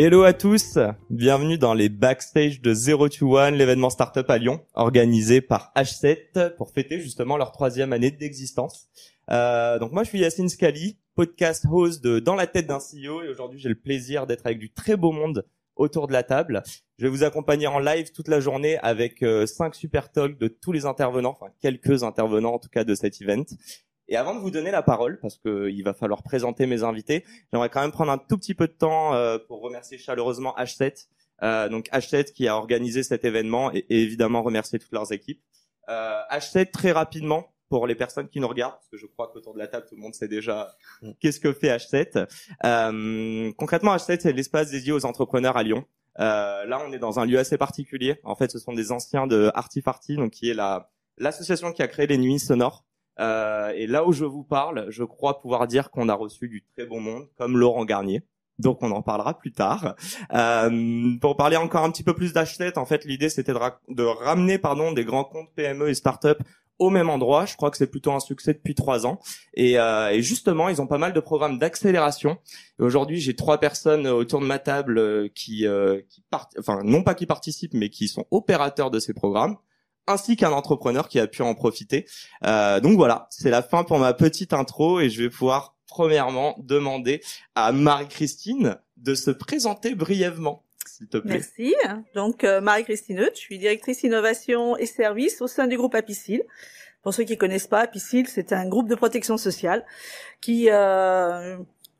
Hello à tous, bienvenue dans les backstage de 0 to 1, l'événement startup à Lyon, organisé par H7 pour fêter justement leur troisième année d'existence. Euh, donc moi je suis Yacine Scali, podcast host de Dans la tête d'un CEO et aujourd'hui j'ai le plaisir d'être avec du très beau monde autour de la table. Je vais vous accompagner en live toute la journée avec euh, cinq super talks de tous les intervenants, enfin quelques intervenants en tout cas de cet event. Et avant de vous donner la parole, parce qu'il va falloir présenter mes invités, j'aimerais quand même prendre un tout petit peu de temps euh, pour remercier chaleureusement H7, euh, donc H7 qui a organisé cet événement et, et évidemment remercier toutes leurs équipes. Euh, H7 très rapidement pour les personnes qui nous regardent, parce que je crois qu'autour de la table tout le monde sait déjà Mm. qu'est-ce que fait H7. Euh, concrètement, H7 c'est l'espace dédié aux entrepreneurs à Lyon. Euh, là, on est dans un lieu assez particulier. En fait, ce sont des anciens de Artifarty, donc qui est la l'association qui a créé les nuits sonores. Euh, et là où je vous parle, je crois pouvoir dire qu'on a reçu du très bon monde, comme Laurent Garnier. Donc on en parlera plus tard. Euh, pour parler encore un petit peu plus d'H7, en fait l'idée c'était de, ra- de ramener pardon des grands comptes PME et startups au même endroit. Je crois que c'est plutôt un succès depuis trois ans. Et, euh, et justement, ils ont pas mal de programmes d'accélération. Aujourd'hui, j'ai trois personnes autour de ma table euh, qui, euh, qui enfin non pas qui participent, mais qui sont opérateurs de ces programmes ainsi qu'un entrepreneur qui a pu en profiter. Euh, donc voilà, c'est la fin pour ma petite intro et je vais pouvoir premièrement demander à Marie-Christine de se présenter brièvement, s'il te plaît. Merci. Donc, euh, Marie-Christine je suis directrice innovation et services au sein du groupe Apicil. Pour ceux qui connaissent pas, Apicil, c'est un groupe de protection sociale qui, euh,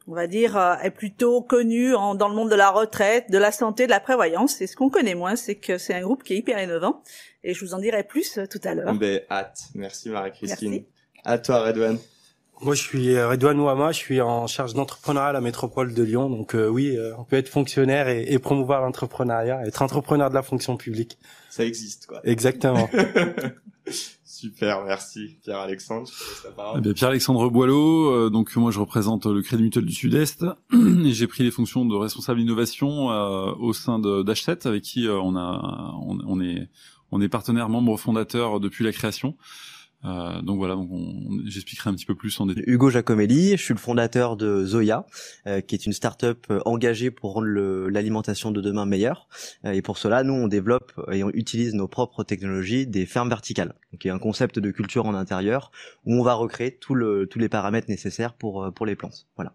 on va dire, euh, est plutôt connu en- dans le monde de la retraite, de la santé, de la prévoyance. Et ce qu'on connaît moins, c'est que c'est un groupe qui est hyper innovant. Et je vous en dirai plus euh, tout à l'heure. Ben, hâte. Merci Marie-Christine. Merci. À toi Redouane. Moi, je suis euh, Redouane Ouama, je suis en charge d'entrepreneuriat à la métropole de Lyon. Donc euh, oui, euh, on peut être fonctionnaire et, et promouvoir l'entrepreneuriat, être entrepreneur de la fonction publique. Ça existe quoi. Exactement. Super, merci Pierre-Alexandre. Eh bien, Pierre-Alexandre Boileau, euh, donc moi je représente le Crédit Mutuel du Sud-Est et j'ai pris les fonctions de responsable innovation euh, au sein de d'H7 avec qui euh, on a on, on est on est partenaire membre fondateur depuis la création. Euh, donc voilà, donc on, on- j'expliquerai un petit peu plus en détail. Hugo Giacomelli, je suis le fondateur de Zoya, euh, qui est une start-up euh, engagée pour rendre l'alimentation de demain meilleure. Euh, et pour cela, nous, on développe et on utilise nos propres technologies des fermes verticales, qui est un concept de culture en intérieur où on va recréer tout le, tous les paramètres nécessaires pour, euh, pour les plantes. Voilà.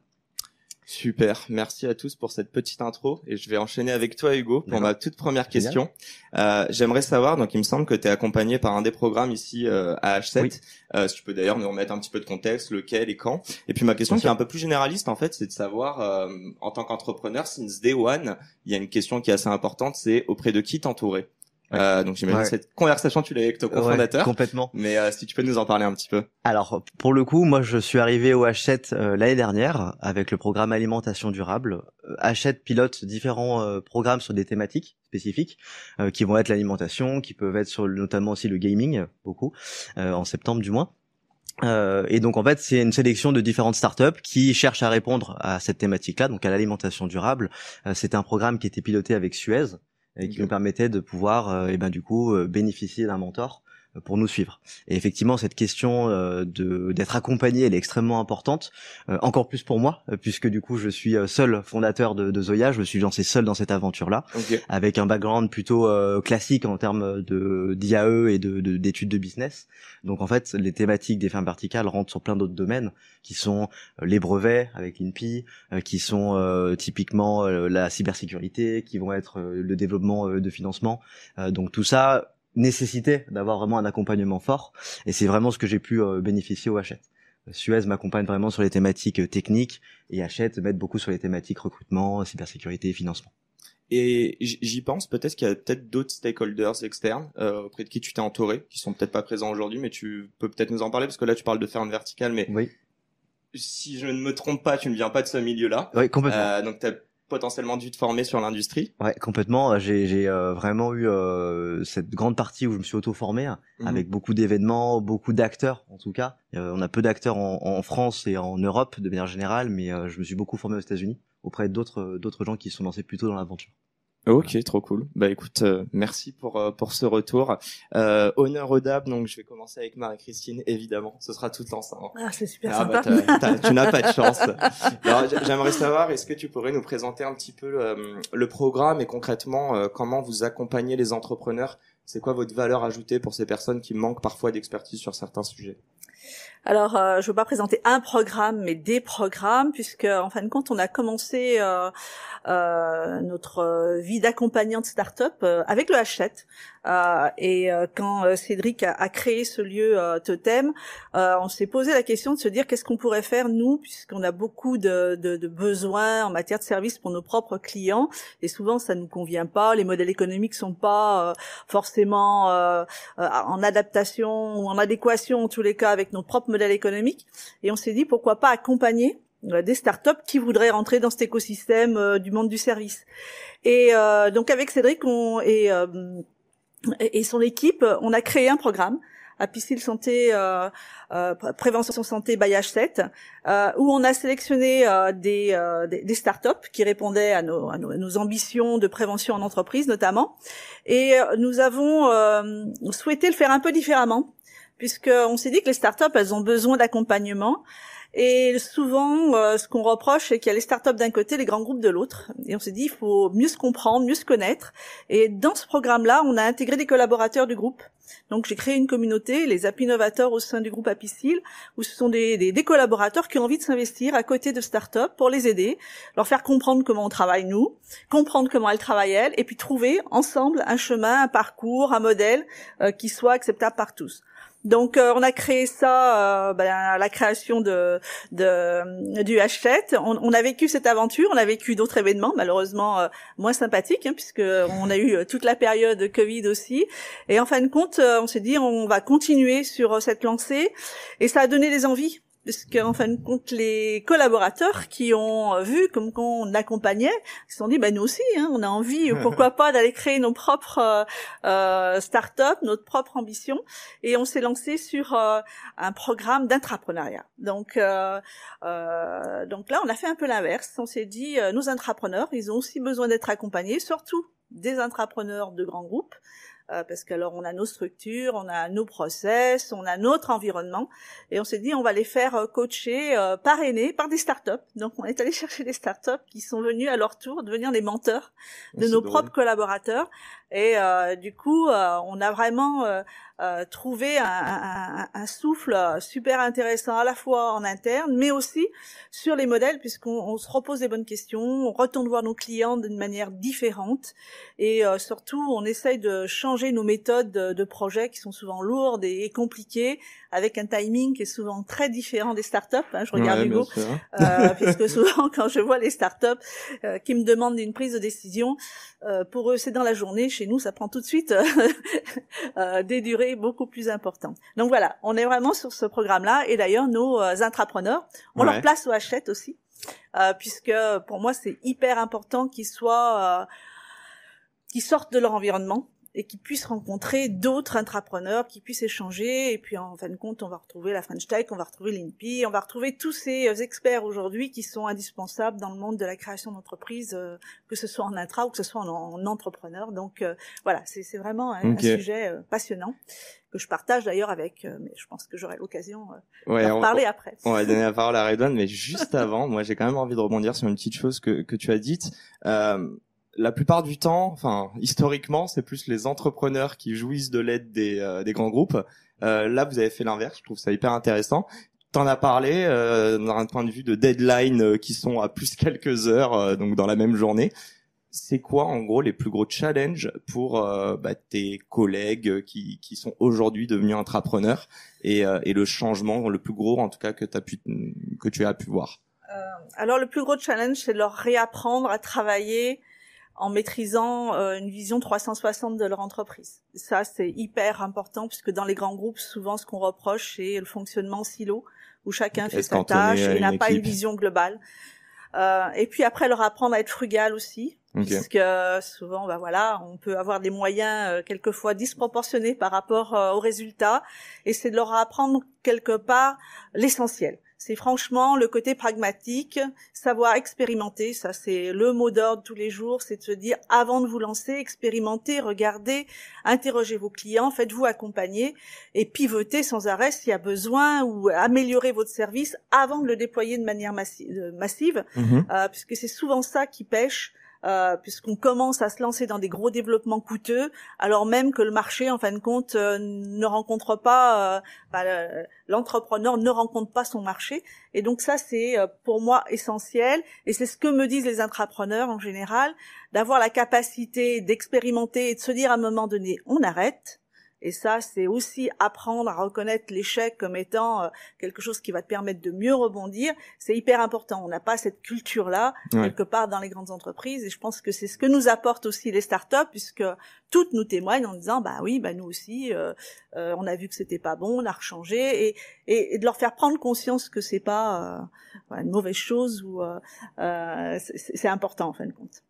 Super, merci à tous pour cette petite intro et je vais enchaîner avec toi Hugo pour ma toute première question. Euh, J'aimerais savoir, donc il me semble que tu es accompagné par un des programmes ici euh, à H7. Oui. Euh, si tu peux d'ailleurs nous remettre un petit peu de contexte, lequel et quand. Et puis ma question Bien qui est un peu plus généraliste en fait, c'est de savoir euh, en tant qu'entrepreneur, since day one, il y a une question qui est assez importante, c'est auprès de qui t'entourer? Euh, donc j'imagine Ouais. que cette conversation tu l'as eu avec ton Ouais, cofondateur, complètement. mais euh, si tu peux nous en parler un petit peu. Alors, pour le coup, moi, je suis arrivé au H7 euh, l'année dernière avec le programme alimentation durable. Euh, H7 pilote différents euh, programmes sur des thématiques spécifiques euh, qui vont être l'alimentation, qui peuvent être sur le- notamment aussi le gaming, beaucoup, euh, en septembre du moins. Euh, et donc en fait c'est une sélection de différentes startups qui cherchent à répondre à cette thématique-là, donc à l'alimentation durable. Euh, C'était un programme qui était piloté avec Suez et qui Ok. nous permettait de pouvoir, euh, et ben du coup, euh, bénéficier d'un mentor pour nous suivre. Et effectivement, cette question euh, de d'être accompagné, elle est extrêmement importante, euh, encore plus pour moi, euh, puisque du coup, je suis seul fondateur de, de Zoya, je me suis lancé seul dans cette aventure-là, avec un background plutôt euh, classique en termes de d'IAE et de de- d'études de, business. Donc en fait, les thématiques des fermes verticales rentrent sur plein d'autres domaines, qui sont les brevets avec l'INPI, euh, qui sont euh, typiquement euh, la cybersécurité, qui vont être le développement euh, de financement. Euh, donc tout ça nécessitait d'avoir vraiment un accompagnement fort, et c'est vraiment ce que j'ai pu euh, bénéficier au Hachette. Suez m'accompagne vraiment sur les thématiques euh, techniques et Hachette m'aide beaucoup sur les thématiques recrutement, cybersécurité et financement. Et j'y pense, peut-être qu'il y a peut-être d'autres stakeholders externes euh, auprès de qui tu t'es entouré, qui sont peut-être pas présents aujourd'hui, mais tu peux peut-être nous en parler, parce que là tu parles de ferme verticale, mais Oui, si je ne me trompe pas, tu ne viens pas de ce milieu-là. oui complètement. Euh, donc tu as potentiellement dû te former sur l'industrie. Ouais, complètement. J'ai j'ai euh, vraiment eu euh, cette grande partie où je me suis auto-formé Mhm. avec beaucoup d'événements, beaucoup d'acteurs en tout cas. Euh, on a peu d'acteurs en, en France et en Europe de manière générale, mais euh, je me suis beaucoup formé aux États-Unis auprès d'autres d'autres gens qui se sont lancés plutôt dans l'aventure. Ok, trop cool. Bah écoute, euh, merci pour euh, pour ce retour. Euh, honneur aux dames, donc je vais commencer avec Marie-Christine, évidemment. Ce sera tout l'ensemble. Ah, c'est super Ah bah, tu n'as pas de chance. J'aimerais savoir, est-ce que tu pourrais nous présenter un petit peu euh, le programme et concrètement euh, comment vous accompagnez les entrepreneurs? C'est quoi votre valeur ajoutée pour ces personnes qui manquent parfois d'expertise sur certains sujets? Alors, euh, je ne veux pas présenter un programme, mais des programmes, puisque en fin de compte, on a commencé euh, euh, notre vie d'accompagnante start-up avec le H7. Euh, et euh, quand euh, Cédric a, a créé ce lieu totem, on s'est posé la question de se dire qu'est-ce qu'on pourrait faire nous, puisqu'on a beaucoup de, de, de besoins en matière de services pour nos propres clients, et souvent ça nous convient pas, les modèles économiques sont pas forcément en adaptation ou en adéquation en tous les cas avec notre propre modèle économique. Et on s'est dit pourquoi pas accompagner des startups qui voudraient rentrer dans cet écosystème euh, du monde du service. Et euh, donc avec Cédric on, et, euh, et son équipe, on a créé un programme à Piscine Santé, euh, euh, Prévention Santé by H7, euh, où on a sélectionné euh, des, euh, des, des startups qui répondaient à nos, à nos, à nos ambitions de prévention en entreprise notamment. Et euh, nous avons euh, souhaité le faire un peu différemment, puisqu'on s'est dit que les startups, elles ont besoin d'accompagnement. Et souvent, euh, ce qu'on reproche, c'est qu'il y a les startups d'un côté, les grands groupes de l'autre. Et on s'est dit, il faut mieux se comprendre, mieux se connaître. Et dans ce programme-là, on a intégré des collaborateurs du groupe. Donc, j'ai créé une communauté, les App Innovateurs au sein du groupe Apicil, où ce sont des, des, des collaborateurs qui ont envie de s'investir à côté de startups pour les aider, leur faire comprendre comment on travaille nous, comprendre comment elles travaillent elles, et puis trouver ensemble un chemin, un parcours, un modèle euh, qui soit acceptable par tous. Donc euh, on a créé ça euh, ben, à la création de, de du H7. On, on, a vécu cette aventure, on a vécu d'autres événements malheureusement euh, moins sympathiques hein, puisque on a eu toute la période de Covid aussi. Et en fin de compte, on s'est dit on va continuer sur cette lancée et ça a donné des envies parce qu'en fin de compte, les collaborateurs qui ont vu comme qu'on accompagnait, se sont dit, bah, nous aussi, hein, on a envie, pourquoi pas, d'aller créer nos propres euh, start-up, notre propre ambition. Et on s'est lancé sur euh, un programme d'intrapreneuriat. Donc, euh, euh, donc là, on a fait un peu l'inverse. On s'est dit, euh, nos intrapreneurs, ils ont aussi besoin d'être accompagnés, surtout des intrapreneurs de grands groupes. Euh, parce qu'alors on a nos structures, on a nos process, on a notre environnement, et on s'est dit on va les faire euh, coacher, euh, parrainer par des startups. Donc on est allé chercher des startups qui sont venus à leur tour devenir les menteurs de nos drôle. propres collaborateurs, et euh, du coup on a vraiment euh, trouvé un, un, un, souffle super intéressant à la fois en interne, mais aussi sur les modèles, puisqu'on se repose les bonnes questions, on retourne voir nos clients d'une manière différente, et euh, surtout on essaye de changer nos méthodes de, de projet qui sont souvent lourdes et, et, compliquées, avec un timing qui est souvent très différent des startups. Hein, je regarde ouais, Hugo, euh, puisque souvent quand je vois les startups euh, qui me demandent une prise de décision, euh, pour eux c'est dans la journée. Chez nous, ça prend tout de suite euh, des durées beaucoup plus importantes. Donc voilà, on est vraiment sur ce programme-là. Et d'ailleurs, nos euh, intrapreneurs, on ouais. leur place au hachette aussi, euh, puisque pour moi c'est hyper important qu'ils soient, euh, qu'ils sortent de leur environnement et qu'ils puissent rencontrer d'autres intrapreneurs, qui puissent échanger, et puis en fin de compte, on va retrouver la French Tech, on va retrouver l'INPI, on va retrouver tous ces euh, experts aujourd'hui qui sont indispensables dans le monde de la création d'entreprises, euh, que ce soit en intra ou que ce soit en, en entrepreneur. Donc euh, voilà, c'est vraiment un, okay. un sujet euh, passionnant que je partage d'ailleurs avec, mais je pense que j'aurai l'occasion ouais, d'en parler après. On va donner la parole à Redouane, mais juste avant, moi j'ai quand même envie de rebondir sur une petite chose que, que tu as dite. Euh, la plupart du temps, enfin historiquement, c'est plus les entrepreneurs qui jouissent de l'aide des, euh, des grands groupes. Euh, là, vous avez fait l'inverse. Je trouve ça hyper intéressant. T'en as parlé euh, d'un point de vue de deadline euh, qui sont à plus quelques heures, euh, donc dans la même journée. C'est quoi, en gros, les plus gros challenges pour euh, bah, tes collègues qui, qui sont aujourd'hui devenus entrepreneurs et, et le changement, le plus gros, en tout cas, que, pu, que tu as pu voir? Alors, le plus gros challenge, c'est de leur réapprendre à travailler en maîtrisant euh, une vision 360 de leur entreprise. Ça, c'est hyper important puisque dans les grands groupes, souvent, ce qu'on reproche, c'est le fonctionnement silo où chacun fait sa tâche et n'a pas une vision globale. Euh, et puis après, leur apprendre à être frugal aussi, Ok. puisque souvent, bah voilà, on peut avoir des moyens euh, quelquefois disproportionnés par rapport euh, aux résultats, et c'est de leur apprendre quelque part l'essentiel. C'est franchement le côté pragmatique, savoir expérimenter, ça c'est le mot d'ordre tous les jours, c'est de se dire avant de vous lancer, expérimentez, regardez, interrogez vos clients, faites-vous accompagner et pivotez sans arrêt s'il y a besoin ou améliorez votre service avant de le déployer de manière massi- euh, massive Mhm. euh, puisque c'est souvent ça qui pêche, euh, puisqu'on commence à se lancer dans des gros développements coûteux, alors même que le marché, en fin de compte, euh, ne rencontre pas, euh, bah, le- l'entrepreneur ne rencontre pas son marché. Et donc ça, c'est euh, pour moi essentiel, et c'est ce que me disent les intrapreneurs en général, d'avoir la capacité d'expérimenter et de se dire à un moment donné, on arrête. Et ça, c'est aussi apprendre à reconnaître l'échec comme étant euh, quelque chose qui va te permettre de mieux rebondir. C'est hyper important. On n'a pas cette culture-là Ouais. quelque part dans les grandes entreprises. Et je pense que c'est ce que nous apportent aussi les startups, puisque toutes nous témoignent en disant, bah oui, bah nous aussi, euh, euh, on a vu que c'était pas bon, on a rechangé, et, et, et de leur faire prendre conscience que c'est pas euh, une mauvaise chose ou euh, c'est important en fin de compte.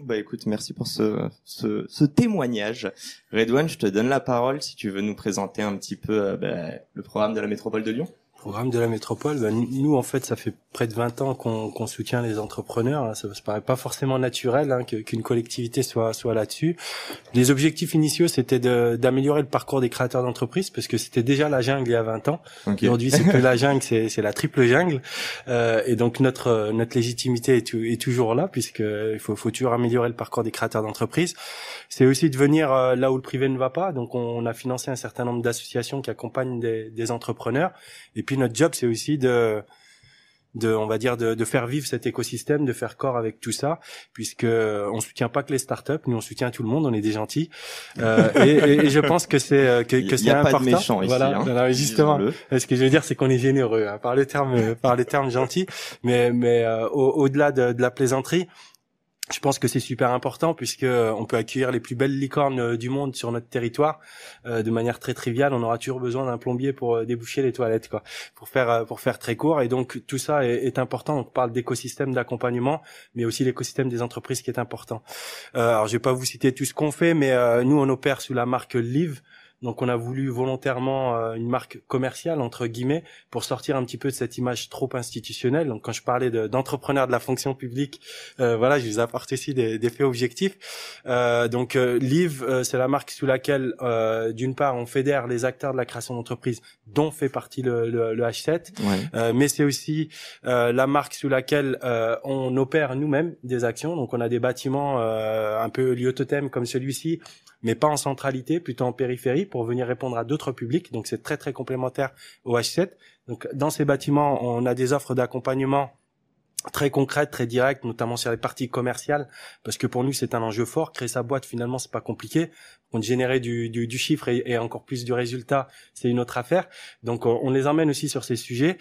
Bah écoute, merci pour ce, ce, témoignage. Redouane, je te donne la parole si tu veux nous présenter un petit peu euh, bah, le programme de la métropole de Lyon. Programme de la métropole, ben, nous en fait ça fait près de 20 ans qu'on qu'on soutient les entrepreneurs. hein. Ça ne paraît pas forcément naturel hein, qu'une collectivité soit soit là-dessus. Les objectifs initiaux c'était d'améliorer le parcours des créateurs d'entreprises parce que c'était déjà la jungle il y a 20 ans. Ok. Aujourd'hui c'est plus la jungle, c'est la triple jungle. Euh, et donc notre notre légitimité est, est toujours là puisque il faut faut toujours améliorer le parcours des créateurs d'entreprises. C'est aussi de venir euh, là où le privé ne va pas. Donc on a financé un certain nombre d'associations qui accompagnent des, des entrepreneurs. Et puis notre job, c'est aussi de, de, on va dire, de, de faire vivre cet écosystème, de faire corps avec tout ça, puisque on soutient pas que les startups, nous on soutient tout le monde, on est des gentils. Euh, et, et- et je pense que c'est euh, que, que c'est a pas de important. méchants ici, voilà, hein, voilà, justement. Ce que je veux dire, c'est qu'on est généreux, hein, par le terme, par le terme gentil, mais mais euh, au- au-delà de, de la plaisanterie. Je pense que c'est super important puisque euh, on peut accueillir les plus belles licornes euh, du monde sur notre territoire euh, de manière très triviale. On aura toujours besoin d'un plombier pour déboucher les toilettes, quoi, pour faire pour faire très court. Et donc tout ça est, important. On parle d'écosystème d'accompagnement, mais aussi l'écosystème des entreprises qui est important. Euh, alors je vais pas vous citer tout ce qu'on fait, mais nous on opère sous la marque Live. Donc on a voulu volontairement euh, une marque commerciale entre guillemets pour sortir un petit peu de cette image trop institutionnelle. Donc quand je parlais de- d'entrepreneurs de, la fonction publique, euh, voilà, je vous apporte ici des, des faits objectifs. Euh, donc euh, Live, euh, c'est la marque sous laquelle euh, d'une part on fédère les acteurs de la création d'entreprise, dont fait partie le, le, le H7, Ouais. euh, mais c'est aussi euh, la marque sous laquelle euh, on opère nous-mêmes des actions. Donc on a des bâtiments euh, un peu lieu totem comme celui-ci, mais pas en centralité, plutôt en périphérie, pour venir répondre à d'autres publics. Donc c'est très très complémentaire au H7. Donc dans ces bâtiments, on a des offres d'accompagnement très concrètes, très directes, notamment sur les parties commerciales, parce que pour nous c'est un enjeu fort. Créer sa boîte finalement c'est pas compliqué. On générer du, chiffre et, encore plus du résultat, c'est une autre affaire. Donc on, on les emmène aussi sur ces sujets.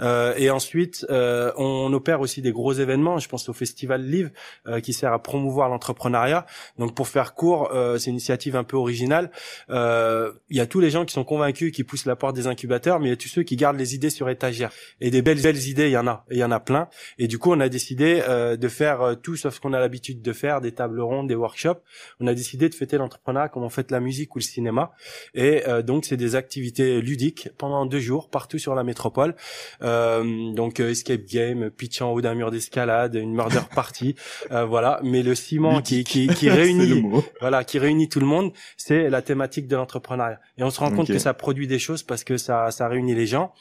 Euh, et ensuite, euh, on opère aussi des gros événements. Je pense au festival Live euh, qui sert à promouvoir l'entrepreneuriat. Donc pour faire court, euh, c'est une initiative un peu originale. Euh, Il y a tous les gens qui sont convaincus, qui poussent la porte des incubateurs, mais il y a tous ceux qui gardent les idées sur étagère. Et des belles, belles idées, il y en a, il y en a plein. Et du coup, on a décidé euh, de faire euh, tout sauf ce qu'on a l'habitude de faire, des tables rondes, des workshops. On a décidé de fêter l'entrepreneuriat comme on fête la musique ou le cinéma. Et euh, donc, c'est des activités ludiques pendant deux jours partout sur la métropole. Euh, donc, euh, escape game, pitch en haut d'un mur d'escalade, une murder party, euh, voilà. Mais le ciment qui, qui, qui réunit voilà, qui réunit tout le monde, c'est la thématique de l'entrepreneuriat. Et on se rend compte que ça produit des choses parce que ça, ça réunit les gens.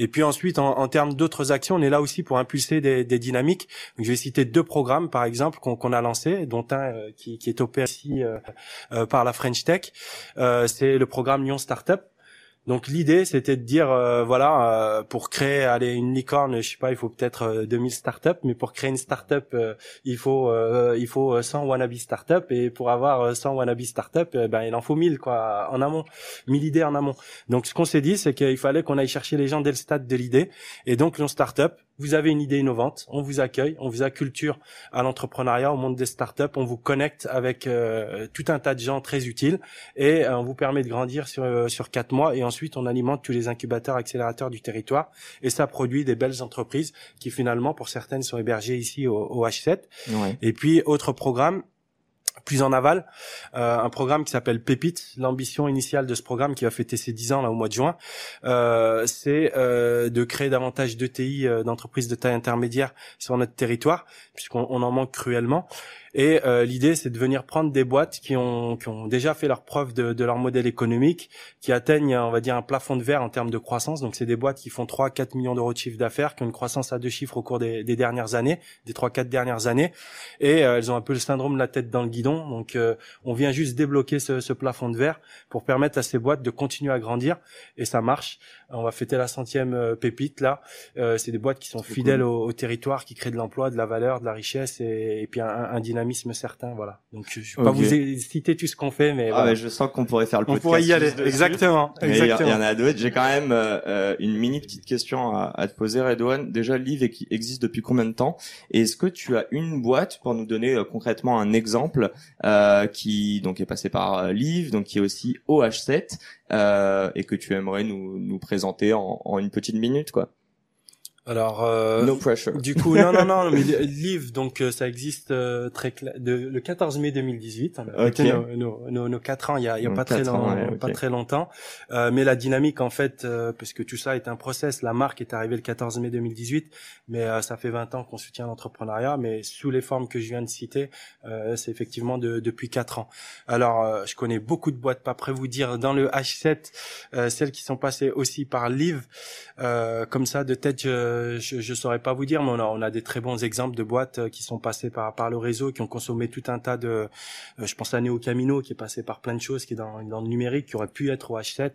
Et puis ensuite, en, termes d'autres actions, on est là aussi pour impulser des, dynamiques. Donc, je vais citer deux programmes, par exemple, qu'on a lancés, dont un euh, qui, est opéré ici euh, euh, par la French Tech. C'est le programme Lyon Startup. Donc l'idée c'était de dire euh, voilà euh, pour créer allez une licorne je sais pas il faut peut-être euh, 2000 startups mais pour créer une startup euh, il faut euh, il faut euh, 100 wannabe startups. Et pour avoir euh, 100 wannabe startups euh, ben il en faut 1000 quoi en amont. 1000 idées en amont. Donc ce qu'on s'est dit c'est qu'il fallait qu'on aille chercher les gens dès le stade de l'idée. Et donc Lyon Startup vous avez une idée innovante, on vous accueille, on vous acculture à l'entrepreneuriat, au monde des startups, on vous connecte avec euh, tout un tas de gens très utiles et euh, on vous permet de grandir sur euh, sur quatre mois et ensuite on alimente tous les incubateurs, accélérateurs du territoire, et ça produit des belles entreprises qui finalement, pour certaines, sont hébergées ici au, au H7. Ouais. Et puis autre programme plus en aval, euh, un programme qui s'appelle Pépite. L'ambition initiale de ce programme, qui va fêter ses 10 ans là au mois de juin, euh, c'est euh, de créer davantage d'ETI, euh, d'entreprises de taille intermédiaire sur notre territoire, puisqu'on on en manque cruellement. Et euh, l'idée, c'est de venir prendre des boîtes qui ont, qui ont déjà fait leur preuve de, de leur modèle économique, qui atteignent, on va dire, un plafond de verre en termes de croissance. Donc, c'est des boîtes qui font 3-4 millions d'euros de chiffre d'affaires, qui ont une croissance à deux chiffres au cours des, des dernières années, des 3-4 dernières années. Et euh, elles ont un peu le syndrome de la tête dans le guidon. Donc, euh, on vient juste débloquer ce, ce plafond de verre pour permettre à ces boîtes de continuer à grandir. Et ça marche. On va fêter la centième euh, pépite là. Euh, c'est des boîtes qui sont fidèles cool. au, au territoire, qui créent de l'emploi, de la valeur, de la richesse et, et puis un, un dynamisme certain. Voilà. Donc je ne vais pas vous citer tout ce qu'on fait, mais Ah voilà. ouais, je sens qu'on pourrait faire le on podcast. pourrait y aller. Exactement. Mais Il y, Exactement. il y en a d'autres. J'ai quand même euh, euh, une mini petite question à, à te poser, Redouane. Déjà, Live qui existe depuis combien de temps? Et est-ce que tu as une boîte pour nous donner euh, concrètement un exemple euh, qui donc est passé par Live, donc qui est aussi OH7 euh, et que tu aimerais nous, nous présenter en, en une petite minute, quoi. Alors. Euh... no pressure. Du coup, non, non, non, mais le livre, donc euh, ça existe euh, très de, le 14 mai 2018. On a Ok. fêté nos, nos, nos, nos quatre ans il y a, y a pas très ans, ouais, pas très longtemps. Euh, mais la dynamique, en fait, euh, parce que tout ça est un process. La marque est arrivée le 14 mai 2018, mais euh, ça fait 20 ans qu'on soutient l'entrepreneuriat, mais sous les formes que je viens de citer, euh, c'est effectivement de, depuis quatre ans. Alors, euh, je connais beaucoup de boîtes, pas près vous dire dans le H7, euh, celles qui sont passées aussi par Live. Euh, comme ça, de tête, je, je, je saurais pas vous dire, mais on a, on a des très bons exemples de boîtes euh, qui sont passées par, par le réseau, qui ont consommé tout un tas de. euh, je pense à Neo Camino, qui est passé par plein de choses, qui est dans, dans le numérique, qui aurait pu être au H7.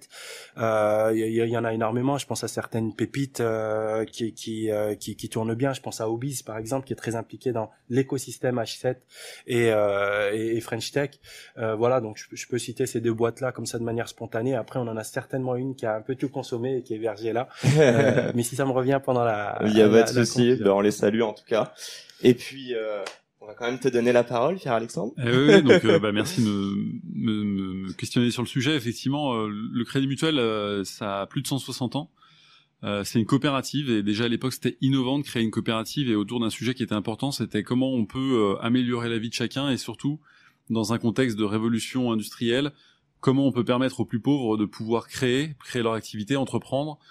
Euh, Il y, en a énormément. Je pense à certaines pépites euh, qui, qui, euh, qui, qui tournent bien. Je pense à Obiz, par exemple, qui est très impliqué dans l'écosystème H7 et, euh, et, et French Tech. Euh, voilà, donc je, peux- je peux citer ces deux boîtes-là comme ça de manière spontanée. Après, on en a certainement une qui a un peu tout consommé et qui est hébergée là. Euh, mais si ça me revient pendant la, Il y a pas de souci. Ben, on les salue en tout cas. Et puis, euh, on va quand même te donner la parole, Pierre Alexandre. Eh oui, oui, donc euh, bah, merci de me, me, me questionner sur le sujet. Effectivement, euh, le Crédit Mutuel, euh, ça a plus de 160 ans. Euh, c'est une coopérative et déjà à l'époque c'était innovant de créer une coopérative et autour d'un sujet qui était important, c'était comment on peut euh, améliorer la vie de chacun et surtout dans un contexte de révolution industrielle, comment on peut permettre aux plus pauvres de pouvoir créer, créer leur activité, entreprendre euh,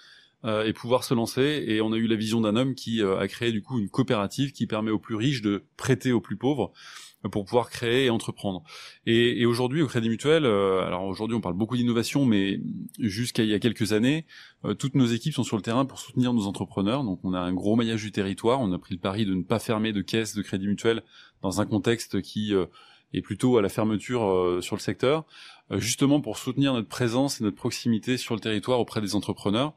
et pouvoir se lancer. Et on a eu la vision d'un homme qui euh, a créé du coup une coopérative qui permet aux plus riches de prêter aux plus pauvres euh, pour pouvoir créer et entreprendre. Et, et aujourd'hui, au Crédit Mutuel, euh, alors aujourd'hui on parle beaucoup d'innovation, mais jusqu'à il y a quelques années, euh, toutes nos équipes sont sur le terrain pour soutenir nos entrepreneurs. Donc on a un gros maillage du territoire. On a pris le pari de ne pas fermer de caisse de Crédit Mutuel dans un contexte qui euh, est plutôt à la fermeture euh, sur le secteur, euh, justement pour soutenir notre présence et notre proximité sur le territoire auprès des entrepreneurs.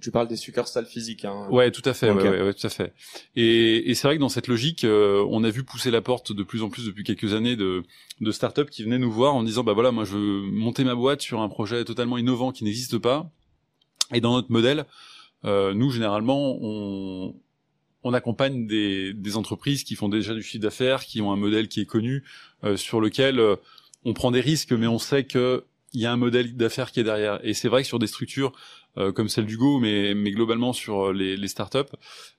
Tu parles des succursales physiques. Hein. Ouais, tout à fait. Ouais, ouais, ouais, tout à fait. Et, et c'est vrai que dans cette logique, euh, on a vu pousser la porte de plus en plus depuis quelques années de, de startups qui venaient nous voir en disant bah voilà, moi je veux monter ma boîte sur un projet totalement innovant qui n'existe pas. Et dans notre modèle, euh, nous généralement on on accompagne des, des entreprises qui font déjà du chiffre d'affaires, qui ont un modèle qui est connu, euh, sur lequel euh, on prend des risques, mais on sait que il y a un modèle d'affaires qui est derrière. Et c'est vrai que sur des structures euh, comme celle du Go, mais, mais globalement sur les, les startups,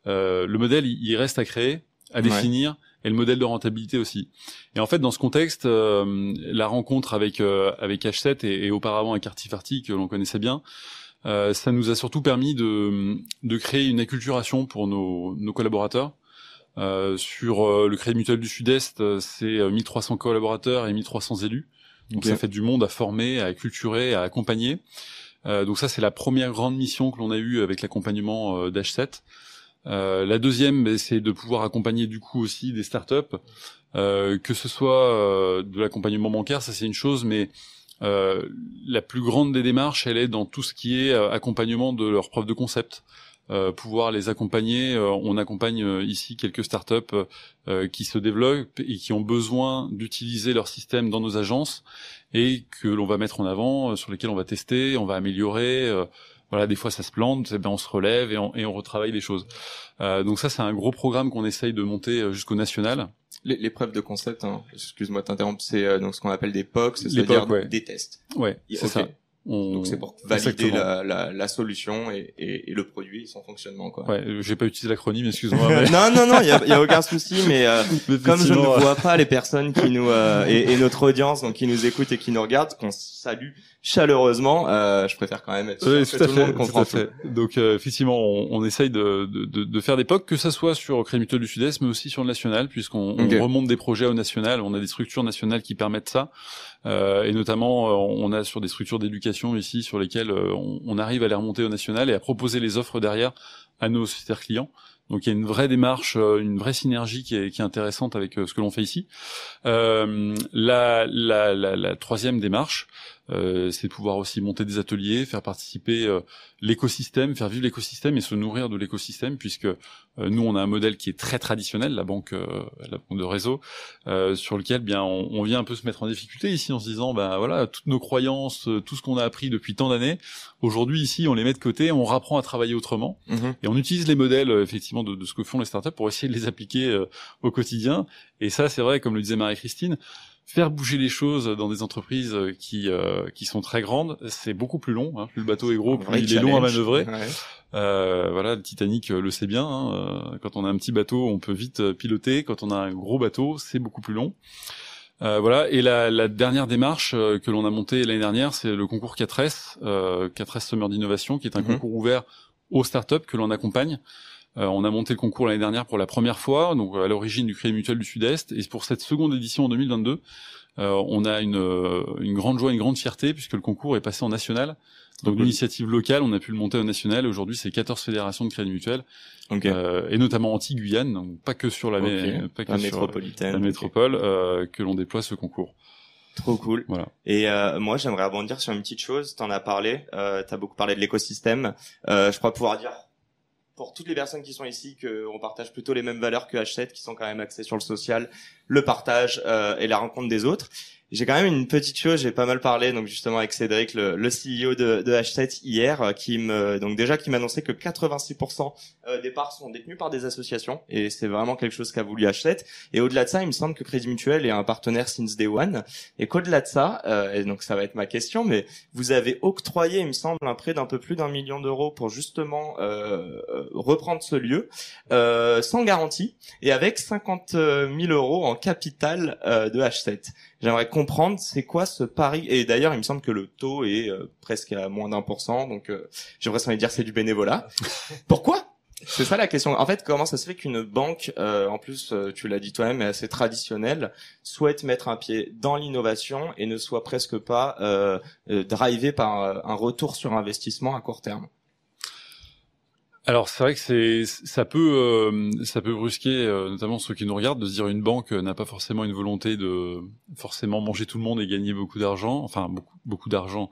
euh, le modèle il, il reste à créer, à Ouais. définir, et le modèle de rentabilité aussi. Et en fait, dans ce contexte, euh, la rencontre avec euh, avec H7 et, et auparavant avec Artifarty que l'on connaissait bien, euh, ça nous a surtout permis de de créer une acculturation pour nos, nos collaborateurs. Euh, sur euh, le Crédit Mutuel du Sud-Est, euh, c'est euh, 1300 collaborateurs et 1300 élus. Donc ça fait du monde à former, à acculturer, à accompagner. Euh, donc ça c'est la première grande mission que l'on a eue avec l'accompagnement euh, d'H7. Euh, la deuxième, ben, c'est de pouvoir accompagner du coup aussi des startups, euh, que ce soit euh, de l'accompagnement bancaire, ça c'est une chose, mais la plus grande des démarches, elle est dans tout ce qui est euh, accompagnement de leurs preuves de concept. Euh, pouvoir les accompagner. Euh, on accompagne euh, ici quelques startups euh, qui se développent et qui ont besoin d'utiliser leur système dans nos agences et que l'on va mettre en avant, euh, sur lesquels on va tester, on va améliorer. euh, voilà, des fois ça se plante, eh ben on se relève et on, et on retravaille les choses. Euh, donc ça, c'est un gros programme qu'on essaye de monter euh, jusqu'au national. Les, preuves de concept, hein, excuse-moi de t'interrompre, c'est euh, donc ce qu'on appelle des POC, Les c'est-à-dire ouais. des tests. Ouais, c'est ça. On, Donc c'est pour valider la, la, la solution et, et, et le produit, et son fonctionnement quoi. Ouais, j'ai pas utilisé l'acronyme, excuse-moi. mais- non non non, il y a, y a aucun souci, mais euh, mais comme je ne vois pas les personnes qui nous euh, et, et notre audience donc qui nous écoute et qui nous regarde, qu'on salue chaleureusement, euh, je préfère quand même être sûr Oui, que tout tout le fait, monde tout comprend à fait. Donc euh, effectivement, on, on essaye de, de, de, faire des POC, que ça soit sur Mutuel du Sud-Est, mais aussi sur le national, puisqu'on on Ok. remonte des projets au national. On a des structures nationales qui permettent ça, et notamment euh, on a sur des structures d'éducation ici sur lesquelles euh, on, arrive à les remonter au national et à proposer les offres derrière à nos clients. Donc il y a une vraie démarche, euh, une vraie synergie qui est, qui est intéressante avec euh, ce que l'on fait ici. Euh, la, la, la, la troisième démarche, euh, c'est de pouvoir aussi monter des ateliers, faire participer euh, l'écosystème, faire vivre l'écosystème et se nourrir de l'écosystème, puisque euh, nous on a un modèle qui est très traditionnel, la banque, euh, la banque de réseau, euh, sur lequel bien on, on vient un peu se mettre en difficulté ici en se disant ben voilà toutes nos croyances, tout ce qu'on a appris depuis tant d'années, aujourd'hui ici on les met de côté, on rapprend à travailler autrement. Mhm. Et on utilise les modèles euh, effectivement de, de ce que font les startups pour essayer de les appliquer euh, au quotidien. Et ça, c'est vrai, comme le disait Marie-Christine, faire bouger les choses dans des entreprises euh, qui euh, qui sont très grandes, c'est beaucoup plus long. Hein. Plus le bateau est gros, plus il est long à manœuvrer. Ouais. Euh, voilà, le Titanic euh, le sait bien. hein, euh, quand on a un petit bateau, on peut vite piloter. Quand on a un gros bateau, c'est beaucoup plus long. Euh, voilà. Et la, la dernière démarche que l'on a montée l'année dernière, c'est le concours 4S, euh, 4S Summer d'innovation, qui est un Mhm. concours ouvert aux startups que l'on accompagne. Euh, on a monté le concours l'année dernière pour la première fois, donc à l'origine du Crédit Mutuel du Sud-Est. Et pour cette seconde édition en 2022, euh, on a une, euh, une grande joie, une grande fierté, puisque le concours est passé en national. Donc Cool. d'initiative locale, on a pu le monter au national. Aujourd'hui, c'est 14 fédérations de Crédit Mutuel, Ok. euh, et notamment anti-Guyane, donc pas que sur la, mé- Ok. pas que La sur métropolitaine. la ok. métropole, euh, que l'on déploie ce concours. Trop cool. Voilà. Et euh, moi, j'aimerais rebondir sur une petite chose. T'en as parlé. Euh, T'as beaucoup parlé de l'écosystème. Euh, je crois pouvoir dire pour toutes les personnes qui sont ici qu'on partage plutôt les mêmes valeurs que H7, qui sont quand même axées sur le social, le partage euh, et la rencontre des autres. J'ai quand même une petite chose. J'ai pas mal parlé donc justement avec Cédric, le, le CEO de, de H7 hier, euh, qui me donc déjà qui m'annonçait que 86% euh, des parts sont détenues par des associations et c'est vraiment quelque chose qu'a voulu H7. Et au-delà de ça, il me semble que Crédit Mutuel est un partenaire since day one et qu'au-delà de ça, euh, et donc ça va être ma question, mais vous avez octroyé, il me semble, un prêt d'un peu plus d'un million d'euros pour justement euh, euh, reprendre ce lieu euh, sans garantie et avec 50 000 euros en capital de H7. J'aimerais comprendre c'est quoi ce pari? Et d'ailleurs il me semble que le taux est euh, presque à moins d'un pour cent donc euh, j'aimerais s'en dire c'est du bénévolat. Pourquoi? C'est ça la question. En fait, comment ça se fait qu'une banque, euh, en plus, euh, tu l'as dit toi-même, est assez traditionnelle, souhaite mettre un pied dans l'innovation et ne soit presque pas euh, euh, drivé par euh, un retour sur investissement à court terme? Alors c'est vrai que c'est ça peut euh, ça peut brusquer euh, notamment ceux qui nous regardent de se dire une banque n'a pas forcément une volonté de forcément manger tout le monde et gagner beaucoup d'argent. Enfin beaucoup beaucoup d'argent.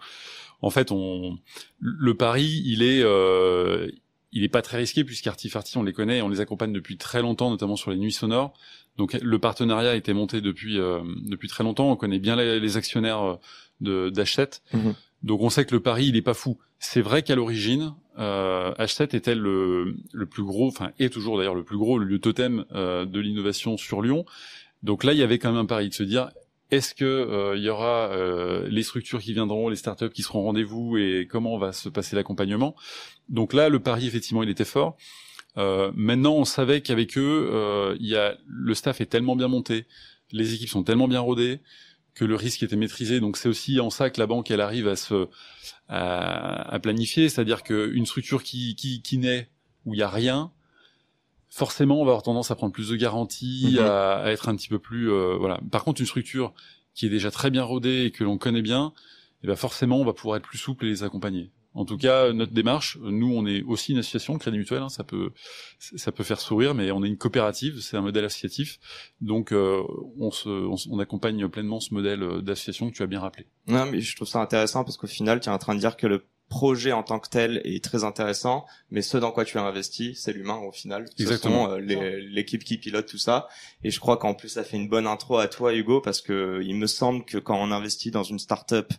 En fait on le pari il est euh, il est pas très risqué puisqu'Artifarty on les connaît et on les accompagne depuis très longtemps notamment sur les nuits sonores. Donc le partenariat a été monté depuis euh, depuis très longtemps. On connaît bien les, actionnaires euh, de d'H7 Mhm. Donc on sait que le pari il est pas fou c'est vrai qu'à l'origine euh, H7 était le, le plus gros, enfin est toujours d'ailleurs le plus gros, le lieu totem euh, de l'innovation sur Lyon. Donc là, il y avait quand même un pari de se dire est-ce que euh, il y aura euh, les structures qui viendront, les startups qui seront au rendez-vous et comment va se passer l'accompagnement? Donc là, le pari effectivement, il était fort. Euh, maintenant, on savait qu'avec eux, euh, il y a le staff est tellement bien monté, les équipes sont tellement bien rodées que le risque était maîtrisé. Donc c'est aussi en ça que la banque elle arrive à se à, à planifier, c'est-à-dire qu'une structure qui, qui, qui naît où il y a rien, forcément on va avoir tendance à prendre plus de garanties, Mhm. à, à être un petit peu plus euh, voilà. Par contre une structure qui est déjà très bien rodée et que l'on connaît bien, eh ben forcément on va pouvoir être plus souple et les accompagner. En tout cas, notre démarche, nous, on est aussi une association crédit mutuel. hein, ça peut, ça peut faire sourire, mais on est une coopérative. C'est un modèle associatif, donc euh, on, se, on, accompagne pleinement ce modèle euh, d'association que tu as bien rappelé. Non, mais je trouve ça intéressant parce qu'au final, tu es en train de dire que le projet en tant que tel est très intéressant, mais ce dans quoi tu as investi, c'est l'humain au final. Ce Exactement. euh, l'équipe qui pilote tout ça. Et je crois qu'en plus, ça fait une bonne intro à toi, Hugo, parce que il me semble que quand on investit dans une startup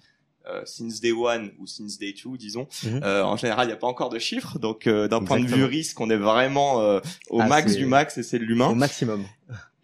since day one ou since day two, disons, euh, en général, il n'y a pas encore de chiffres. Donc, euh, d'un point de vue risque, on est vraiment euh, au Ah, max du max et c'est de l'humain. Au maximum.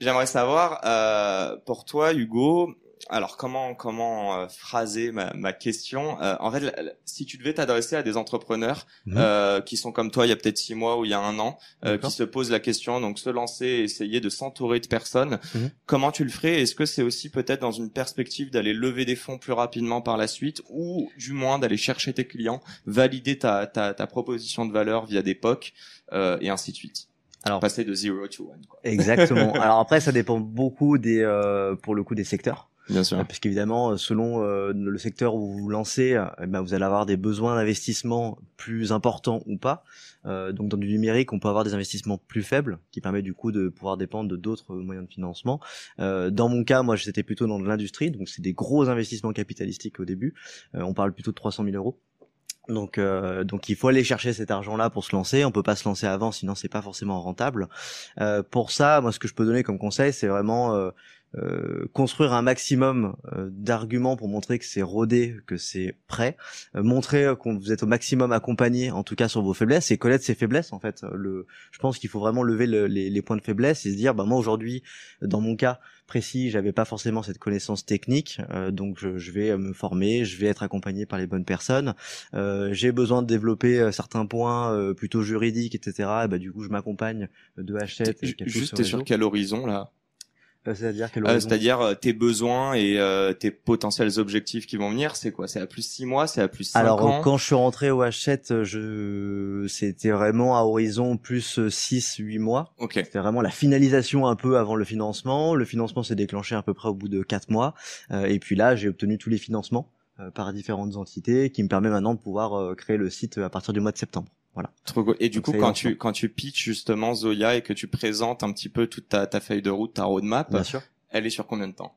J'aimerais savoir, euh, pour toi, Hugo, alors comment comment euh, phraser ma, ma question? Euh, En fait, si tu devais t'adresser à des entrepreneurs Mhm. euh, qui sont comme toi il y a peut-être six mois ou il y a un an, euh, qui se posent la question, donc se lancer, et essayer de s'entourer de personnes, Mhm. comment tu le ferais? Est-ce que c'est aussi peut-être dans une perspective d'aller lever des fonds plus rapidement par la suite, ou du moins d'aller chercher tes clients, valider ta ta, ta proposition de valeur via des POC euh, et ainsi de suite? Alors, Passer de zero to one. Quoi. exactement. Alors après, ça dépend beaucoup des, euh, pour le coup, des secteurs. Bien sûr. Euh, Parce qu'évidemment, selon euh, le secteur où vous vous lancez, euh, eh ben, vous allez avoir des besoins d'investissement plus importants ou pas. Euh, donc dans du numérique, on peut avoir des investissements plus faibles, qui permettent du coup de pouvoir dépendre de d'autres moyens de financement. Euh, dans mon cas, moi, j'étais plutôt dans de l'industrie, donc c'est des gros investissements capitalistiques au début. Euh, on parle plutôt de 300 000 euros. Donc, euh, donc il faut aller chercher cet argent-là pour se lancer. On peut pas se lancer avant, sinon c'est pas forcément rentable. Euh, pour ça, moi, ce que je peux donner comme conseil, c'est vraiment euh, euh, construire un maximum euh, d'arguments pour montrer que c'est rodé, que c'est prêt, Euh, montrer euh, qu'on vous êtes au maximum accompagné, en tout cas sur vos faiblesses, et connaître ses faiblesses en fait. Le, je pense qu'il faut vraiment lever le- les, les points de faiblesse et se dire, bah moi aujourd'hui, dans mon cas précis, j'avais pas forcément cette connaissance technique, euh, donc je, je vais me former, je vais être accompagné par les bonnes personnes. Euh, J'ai besoin de développer euh, certains points euh, plutôt juridiques, etc. Et bah du coup, je m'accompagne de Hachette. Juste, t'es sur quel horizon là Euh, C'est-à-dire Euh, horizon C'est-à-dire euh, tes besoins et euh, tes potentiels objectifs qui vont venir, c'est quoi? C'est à plus 6 mois, c'est à plus 5 Alors ans? quand je suis rentré au Hachette, je c'était vraiment à horizon plus 6 8 mois. Ok, C'était vraiment la finalisation un peu avant le financement. Le financement s'est déclenché à peu près au bout de 4 mois Euh, et puis là, j'ai obtenu tous les financements euh, par différentes entités qui me permet maintenant de pouvoir euh, créer le site à partir du mois de septembre. Voilà. trop cool. Et du Donc, coup, quand tu quand tu pitches justement Zoya et que tu présentes un petit peu toute ta, ta feuille de route, ta roadmap, Bien sûr. elle est sur combien de temps?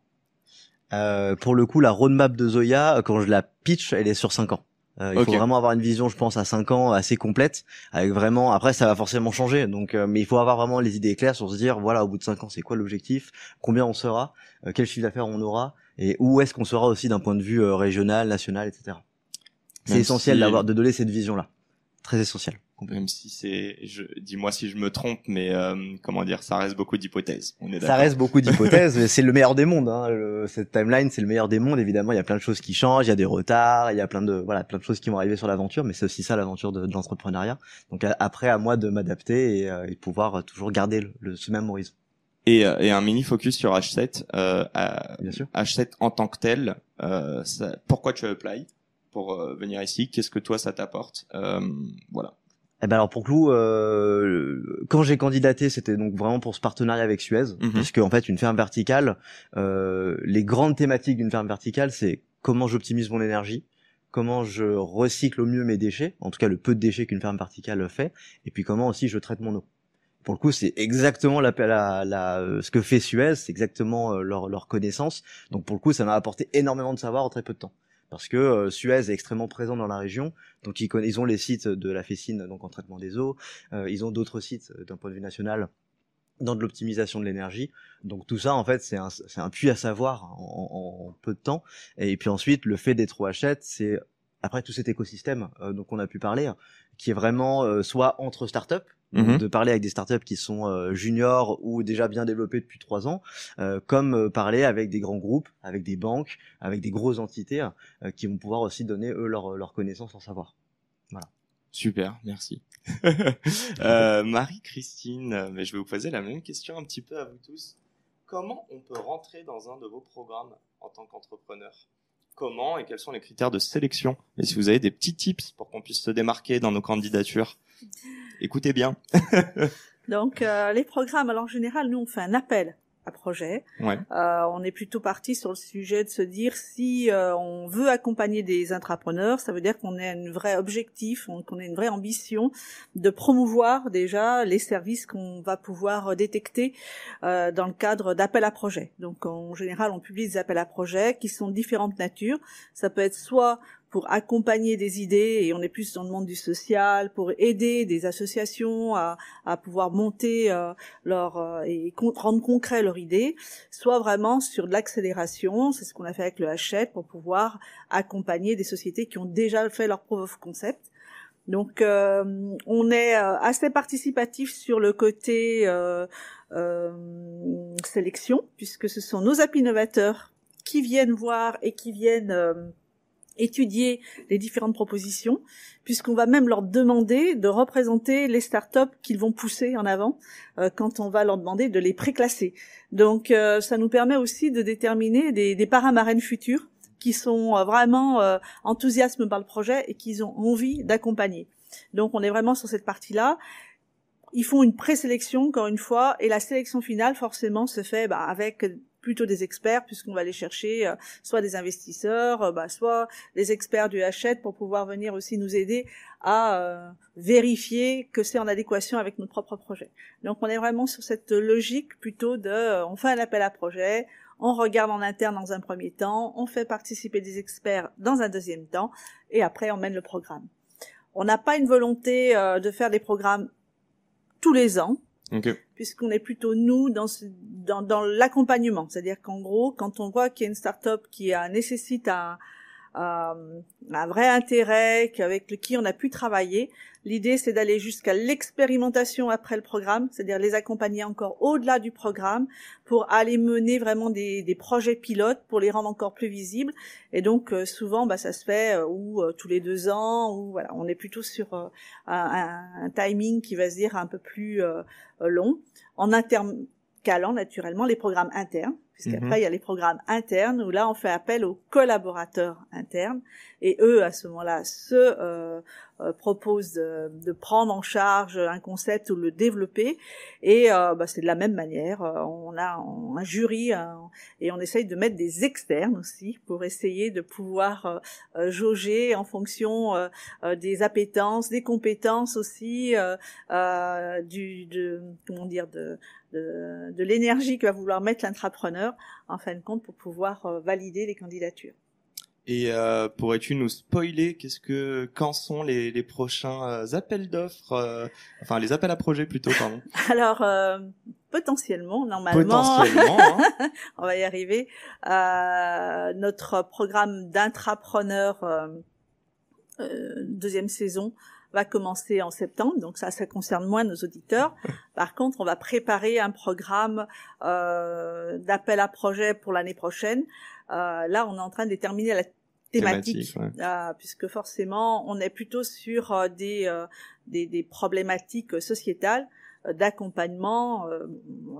Euh, pour le coup, la roadmap de Zoya, quand je la pitch, elle est sur 5 ans. Euh, il faut vraiment avoir une vision, je pense, à 5 ans assez complète, avec vraiment. Après, ça va forcément changer, donc, euh, mais il faut avoir vraiment les idées claires sur se dire, voilà, au bout de 5 ans, c'est quoi l'objectif, combien on sera, euh, quel chiffre d'affaires on aura, et où est-ce qu'on sera aussi d'un point de vue euh, régional, national, etc. C'est essentiel si- d'avoir, de donner cette vision-là, très essentiel. Même si c'est, je, dis-moi si je me trompe, mais euh, comment dire, ça reste beaucoup d'hypothèses. On est Ça reste beaucoup d'hypothèses, mais c'est le meilleur des mondes. Hein. Le- cette timeline, c'est le meilleur des mondes. Évidemment, il y a plein de choses qui changent, il y a des retards, il y a plein de voilà, plein de choses qui vont arriver sur l'aventure, mais c'est aussi ça l'aventure de, de l'entrepreneuriat. Donc à- après, à moi de m'adapter et, euh, et pouvoir euh, toujours garder le, le- ce même horizon. Et, euh, et un mini focus sur H7. Euh, à- Bien sûr. H7 en tant que tel, euh, ça- pourquoi tu as apply? Pour euh, venir ici Qu'est-ce que toi ça t'apporte? Euh, Voilà. Eh ben alors pour Clou, euh, quand j'ai candidaté, c'était donc vraiment pour ce partenariat avec Suez, Mhm. parce qu'en fait une ferme verticale, euh, les grandes thématiques d'une ferme verticale, c'est comment j'optimise mon énergie, comment je recycle au mieux mes déchets, en tout cas le peu de déchets qu'une ferme verticale fait, et puis comment aussi je traite mon eau. Pour le coup, c'est exactement la, la, la- ce que fait Suez, c'est exactement euh, leur, leur connaissance. Donc pour le coup, ça m'a apporté énormément de savoir en très peu de temps. Parce que euh, Suez est extrêmement présent dans la région, donc ils, ils ont les sites de la Fessine, donc en traitement des eaux, euh, ils ont d'autres sites euh, d'un point de vue national dans de l'optimisation de l'énergie. Donc tout ça, en fait, c'est un, un puits à savoir en, en peu de temps. Et puis ensuite, le fait d'être au Hachette, c'est après tout cet écosystème euh, dont on a pu parler, qui est vraiment euh, soit entre startups, Mhm. de parler avec des startups qui sont euh, juniors ou déjà bien développées depuis trois ans, euh, comme euh, parler avec des grands groupes, avec des banques, avec des grosses entités euh, qui vont pouvoir aussi donner eux leur, leur connaissance, leur savoir. Super, merci. euh, Marie-Christine, mais je vais vous poser la même question un petit peu à vous tous. Comment on peut rentrer dans un de vos programmes en tant qu'entrepreneur? Comment et quels sont les critères de sélection Et si vous avez des petits tips pour qu'on puisse se démarquer dans nos candidatures, écoutez bien. Donc euh, les programmes, alors en général, nous on fait un appel à projet. Ouais. Euh, on est plutôt parti sur le sujet de se dire si euh, on veut accompagner des intrapreneurs, ça veut dire qu'on a un vrai objectif, on- qu'on a une vraie ambition de promouvoir déjà les services qu'on va pouvoir euh, détecter euh, dans le cadre d'appels à projet. Donc en général, on publie des appels à projet qui sont de différentes natures. Ça peut être soit pour accompagner des idées et on est plus dans le monde du social, pour aider des associations à, à pouvoir monter euh, leur euh, et rendre concret leur idée, soit vraiment sur de l'accélération, c'est ce qu'on a fait avec le Hachette pour pouvoir accompagner des sociétés qui ont déjà fait leur proof of concept. Donc euh, on est euh, assez participatif sur le côté euh, euh, sélection puisque ce sont nos app innovateurs qui viennent voir et qui viennent étudier les différentes propositions, puisqu'on va même leur demander de représenter les startups qu'ils vont pousser en avant euh, quand on va leur demander de les préclasser. Donc euh, ça nous permet aussi de déterminer des, des paramarènes futurs qui sont euh, vraiment enthousiasmes par le projet et qu'ils ont envie d'accompagner. Donc on est vraiment sur cette partie-là. Ils font une présélection encore une fois et la sélection finale forcément se fait bah, avec plutôt des experts puisqu'on va aller chercher euh, soit des investisseurs, euh, bah, soit des experts du Hachette pour pouvoir venir aussi nous aider à euh, vérifier que c'est en adéquation avec notre propre projet. Donc on est vraiment sur cette logique plutôt de on fait un appel à projet, on regarde en interne dans un premier temps, on fait participer des experts dans un deuxième temps et après on mène le programme. On n'a pas une volonté de faire des programmes tous les ans. Puisqu'on est plutôt nous dans, dans, dans l'accompagnement, c'est-à-dire qu'en gros, quand on voit qu'il y a une start-up qui a, nécessite un, un vrai intérêt, avec qui on a pu travailler. L'idée, c'est d'aller jusqu'à l'expérimentation après le programme, c'est-à-dire les accompagner encore au-delà du programme pour aller mener vraiment des, des, projets pilotes pour les rendre encore plus visibles. Et donc, euh, souvent, bah, ça se fait euh, ou tous les deux ans, ou voilà, on est plutôt sur un, un, timing qui va se dire un peu plus long. En intercalant naturellement les programmes internes puisqu'après mhm. il y a les programmes internes où là on fait appel aux collaborateurs internes. Et eux à ce moment-là se euh, euh, proposent de, prendre en charge un concept ou le développer. Et euh, bah, c'est de la même manière. On a un jury et on essaye de mettre des externes aussi pour essayer de pouvoir jauger en fonction des appétences des compétences aussi du de comment dire de de, de l'énergie que va vouloir mettre l'entrepreneur en fin de compte pour pouvoir euh, valider les candidatures. Et euh, pourrais-tu nous spoiler qu'est-ce que quand sont les, les prochains euh, appels d'offres, euh, enfin les appels à projets plutôt, pardon? Alors euh, potentiellement, normalement, potentiellement, hein. on va y arriver. notre programme d'intrapreneur deuxième saison va commencer en septembre, donc ça, ça concerne moins nos auditeurs. Par contre, on va préparer un programme euh, d'appel à projet pour l'année prochaine. Euh, là, on est en train de déterminer la thématique, euh, puisque forcément, on est plutôt sur euh, des, euh, des, des problématiques sociétales d'accompagnement, euh,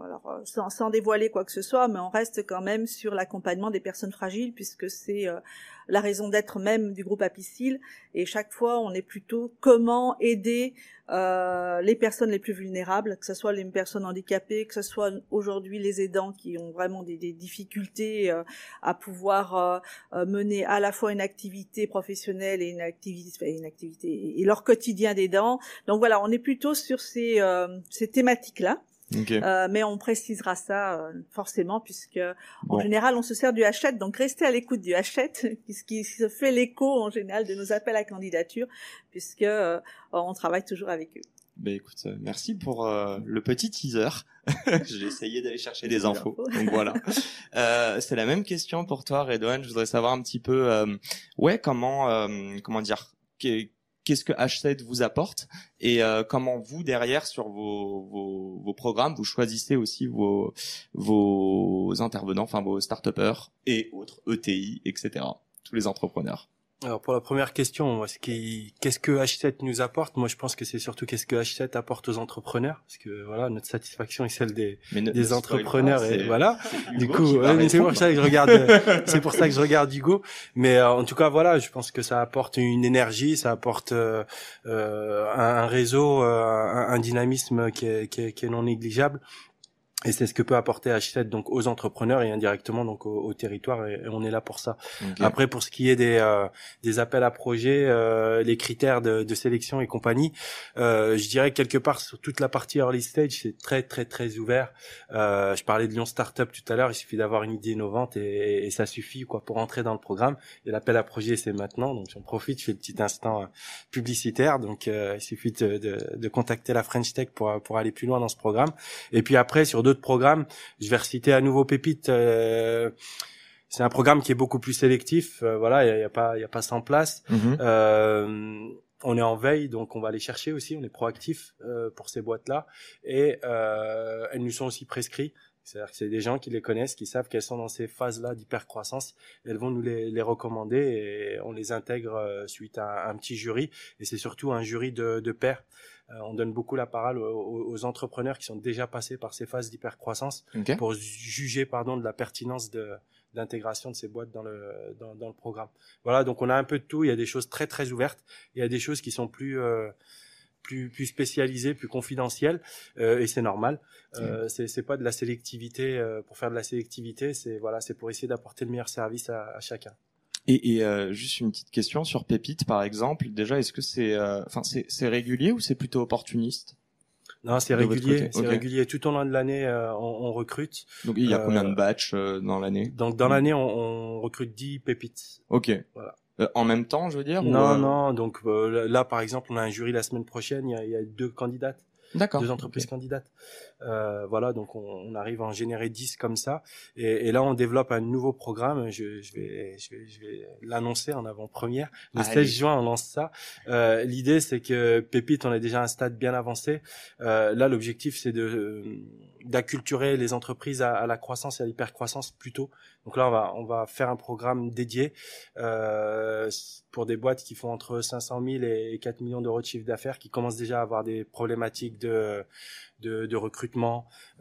alors sans, sans, dévoiler quoi que ce soit, mais on reste quand même sur l'accompagnement des personnes fragiles puisque c'est euh, la raison d'être même du groupe Apicil. Et chaque fois, on est plutôt comment aider euh, les personnes les plus vulnérables, que ce soit les personnes handicapées, que ce soit aujourd'hui les aidants qui ont vraiment des, des difficultés euh, à pouvoir euh, euh, mener à la fois une activité professionnelle et une activité, une activité et leur quotidien d'aidant. Donc voilà, on est plutôt sur ces, ces thématiques-là. Euh, mais on précisera ça euh, forcément puisque en général on se sert du hachette, donc restez à l'écoute du hachette puisqu'il se fait l'écho en général de nos appels à candidature puisque euh, on travaille toujours avec eux. Ben écoute, merci pour le petit teaser. J'ai essayé d'aller chercher des infos, donc voilà. c'est la même question pour toi, Redouane. Je voudrais savoir un petit peu, ouais, comment, comment dire, qu'est-ce que H7 vous apporte et euh, comment vous derrière sur vos, vos, programmes vous choisissez aussi vos, vos intervenants, enfin vos start et autres ETI, etc. Tous les entrepreneurs. Alors pour la première question, ce qui, qu'est-ce que H7 nous apporte? Moi, je pense que c'est surtout qu'est-ce que H7 apporte aux entrepreneurs, parce que voilà, notre satisfaction est celle des, des entrepreneurs et voilà. Du coup, c'est pour ça que je regarde, c'est pour ça que je regarde Hugo. Mais euh, en tout cas, voilà, je pense que ça apporte une énergie, ça apporte euh, euh un, réseau, euh, un, un, dynamisme qui est, qui est, qui est non négligeable. Et c'est ce que peut apporter H7 donc aux entrepreneurs et indirectement donc au, territoire et, on est là pour ça. Après pour ce qui est des euh, des appels à projets, euh, les critères de, de, sélection et compagnie, euh, je dirais quelque part sur toute la partie early stage c'est très très très ouvert. Euh, je parlais de Lyon Startup tout à l'heure, il suffit d'avoir une idée innovante et, et, ça suffit quoi pour entrer dans le programme. Et l'appel à projet c'est maintenant donc j'en profite, je fais le petit instant euh, publicitaire donc il suffit de, de, de, contacter la French Tech pour pour aller plus loin dans ce programme. Et puis après sur d'autres programme. Je vais reciter à nouveau Pépite. Euh, c'est un programme qui est beaucoup plus sélectif. Euh, voilà, il y, a, pas, il a pas 100 places. Mhm. Euh, on est en veille, donc on va aller chercher aussi. On est proactif pour ces boîtes-là et elles nous sont aussi prescrites C'est-à-dire que c'est des gens qui les connaissent, qui savent qu'elles sont dans ces phases-là d'hypercroissance. Elles vont nous les, les, recommander et on les intègre suite à un, petit jury. Et c'est surtout un jury de, de pairs. Euh, on donne beaucoup la parole aux, entrepreneurs qui sont déjà passés par ces phases d'hypercroissance pour juger pardon de la pertinence de d'intégration de ces boîtes dans le dans, dans, le programme. Voilà, donc on a un peu de tout. Il y a des choses très très ouvertes. Il y a des choses qui sont plus euh, plus, plus spécialisé, plus confidentiel, euh, et c'est normal. Euh, c'est, c'est pas de la sélectivité euh, pour faire de la sélectivité, c'est voilà, c'est pour essayer d'apporter le meilleur service à, à chacun. Et, et euh, juste une petite question sur Pépite, par exemple. Déjà, est-ce que c'est, euh, enfin, c'est, c'est régulier ou c'est plutôt opportuniste? Non, c'est régulier. C'est régulier. Tout au long de l'année, on, on, recrute. Donc il y a combien de batchs dans l'année? Donc dans l'année, on, on, recrute 10 pépites. Ok. Voilà. Euh, en même temps, je veux dire Non, euh, non. Donc euh, là, par exemple, on a un jury la semaine prochaine. Il y a, il y a deux candidates. D'accord. Deux entreprises candidates. Euh, voilà, donc on, on, arrive à en générer 10 comme ça. Et, et, là, on développe un nouveau programme. Je, je vais, je vais, je vais l'annoncer en avant-première. Le 16 juin, on lance ça. Euh, L'idée, c'est que Pépite, on est déjà à un stade bien avancé. Euh, là, l'objectif, c'est de d'acculturer les entreprises à, à, la croissance et à l'hypercroissance plutôt. Donc là, on va, on va faire un programme dédié euh, pour des boîtes qui font entre 500 000 et 4 millions d'euros de chiffre d'affaires, qui commencent déjà à avoir des problématiques de de, de recrutement,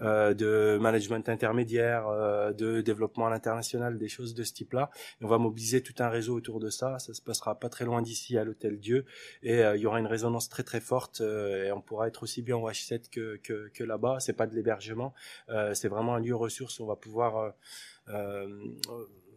euh, de management intermédiaire, euh, de développement à l'international, des choses de ce type-là. On va mobiliser tout un réseau autour de ça. Ça se passera pas très loin d'ici à l'hôtel Dieu, et euh, il y aura une résonance très très forte. et on pourra être aussi bien au H7 que que, là-bas. C'est pas de l'hébergement, c'est vraiment un lieu ressource où on va pouvoir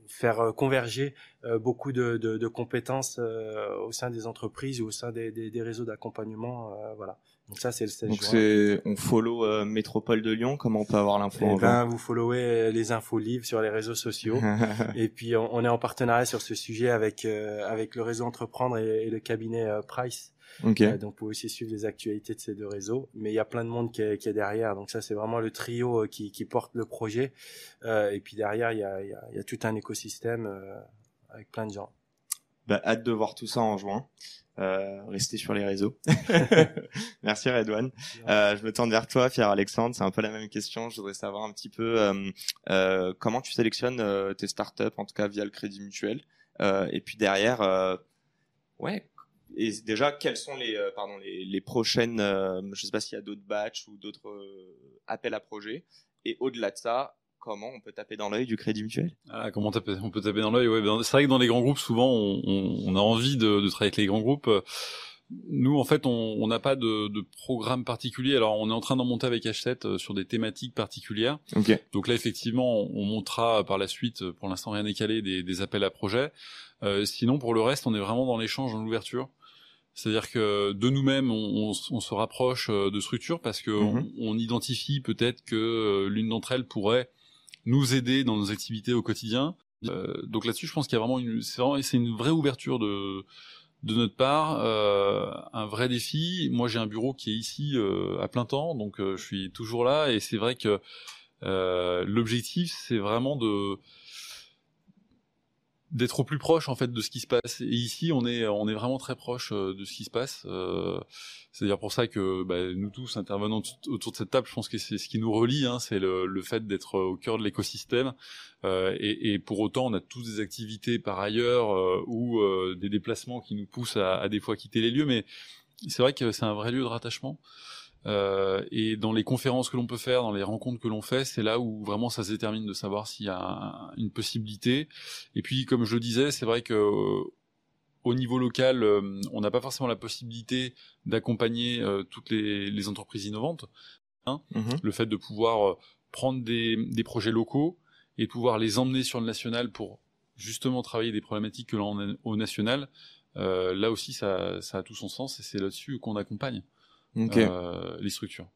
faire converger beaucoup de, compétences au sein des entreprises ou au sein des, des réseaux d'accompagnement. voilà. Donc ça, c'est le 16 Donc c'est, on follow euh, Métropole de Lyon. Comment on peut avoir l'info eh ben, vous followez les infos livres sur les réseaux sociaux. et puis on, on, est en partenariat sur ce sujet avec euh, avec le réseau Entreprendre et, le cabinet euh, Price. Okay. donc vous pouvez aussi suivre les actualités de ces deux réseaux. Mais il y a plein de monde qui est, qui est derrière. Donc ça, c'est vraiment le trio qui, qui porte le projet. et puis derrière, il y a, il y a, il y a tout un écosystème avec plein de gens. Bah, hâte de voir tout ça en juin. Euh, rester sur les réseaux. Merci Redouane. Euh, je me tourne vers toi, Pierre Alexandre. C'est un peu la même question. Je voudrais savoir un petit peu euh, euh comment tu sélectionnes euh, tes startups, en tout cas via le Crédit Mutuel. Euh, et puis derrière, ouais. Et déjà, quelles sont les, pardon, les, les prochaines, je sais pas s'il y a d'autres batchs ou d'autres appels à projets. Et au-delà de ça, comment on peut taper dans l'œil du crédit mutuel? Ah, Comment taper, on peut taper dans l'œil ouais, ben, C'est vrai que dans les grands groupes, souvent, on, on, a envie de, de, travailler avec les grands groupes. Nous, en fait, on n'a pas de, de, programme particulier. Alors, on est en train d'en monter avec H7 euh, sur des thématiques particulières. Okay. Donc là, effectivement, on, montera par la suite, pour l'instant rien n'est calé, des, des, appels à projets. Euh, sinon, pour le reste, on est vraiment dans l'échange, dans l'ouverture. C'est-à-dire que de nous-mêmes, on, on, se rapproche euh, de structures parce que mm-hmm. on, identifie peut-être que euh, l'une d'entre elles pourrait nous aider dans nos activités au quotidien. Euh, donc là-dessus, je pense qu'il y a vraiment une, c'est vraiment, c'est une vraie ouverture de de notre part, euh, un vrai défi. Moi, j'ai un bureau qui est ici euh, à plein temps, donc euh, je suis toujours là, et c'est vrai que euh, l'objectif, c'est vraiment de d'être au plus proche en fait de ce qui se passe. Et ici, on est on est vraiment très proche euh, de ce qui se passe. Euh, C'est-à-dire pour ça que bah, nous tous intervenant autour de cette table, je pense que c'est ce qui nous relie, hein, c'est le, le, fait d'être au cœur de l'écosystème. Euh, et, et, pour autant, on a tous des activités par ailleurs euh, ou euh, des déplacements qui nous poussent à, à des fois quitter les lieux. Mais c'est vrai que c'est un vrai lieu de rattachement. Euh, et dans les conférences que l'on peut faire, dans les rencontres que l'on fait, c'est là où vraiment ça se détermine de savoir s'il y a une possibilité. Et puis, comme je le disais, c'est vrai que euh, au niveau local, euh, on n'a pas forcément la possibilité d'accompagner toutes les, les, entreprises innovantes. Hein mm-hmm. Le fait de pouvoir prendre des, des, projets locaux et de pouvoir les emmener sur le national pour justement travailler des problématiques que l'on a au national, là aussi ça, ça a tout son sens et c'est là-dessus qu'on accompagne euh, les structures.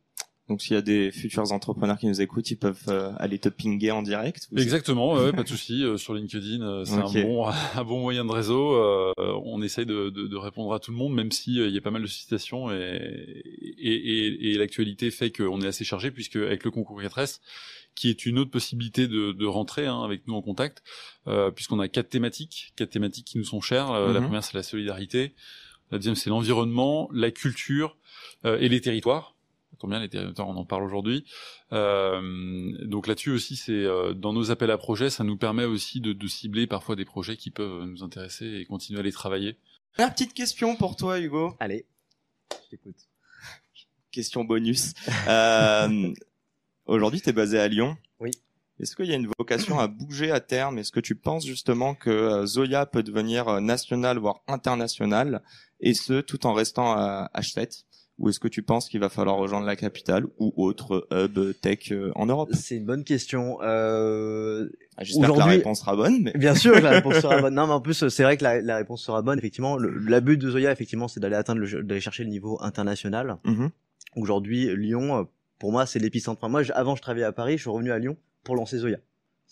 Donc s'il y a des futurs entrepreneurs qui nous écoutent, ils peuvent euh, aller te pinguer en direct. Exactement, ouais, pas de souci. Euh, sur LinkedIn, euh, c'est un bon un bon moyen de réseau. on essaye de, de, de, répondre à tout le monde, même si il y a pas mal de citations et et, et, et l'actualité fait qu'on est assez chargé puisque avec le concours 4S, qui est une autre possibilité de, de rentrer hein, avec nous en contact, puisqu'on a quatre thématiques, quatre thématiques qui nous sont chères. La Mhm. première c'est la solidarité, la deuxième c'est l'environnement, la culture euh, et les territoires tombe bien, les territoires, on en parle aujourd'hui. Euh, donc là-dessus aussi, c'est euh, dans nos appels à projets, ça nous permet aussi de, de, cibler parfois des projets qui peuvent nous intéresser et continuer à les travailler. La petite question pour toi, Hugo. Allez, je t'écoute. Question bonus. euh, aujourd'hui, tu es basé à Lyon. Oui. Est-ce qu'il y a une vocation à bouger à terme? Est-ce que tu penses justement que euh, Zoya peut devenir euh, national, voire international, et ce, tout en restant à H7 ou est-ce que tu penses qu'il va falloir rejoindre la capitale ou autre hub tech euh, en Europe? C'est une bonne question. Euh... Ah, J'espère que la réponse sera bonne. Mais... Bien sûr que la réponse sera bonne. Non, mais en plus, c'est vrai que la, la, réponse sera bonne. Effectivement, le, la but de Zoya, effectivement, c'est d'aller atteindre, d'aller chercher le niveau international. Mm -hmm. Aujourd'hui, Lyon, pour moi, c'est l'épicentre. Moi, avant, je travaillais à Paris, je suis revenu à Lyon pour lancer Zoya.